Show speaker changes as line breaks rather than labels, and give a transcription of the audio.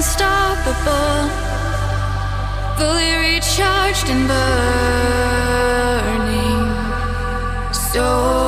unstoppable, fully recharged and burning. So.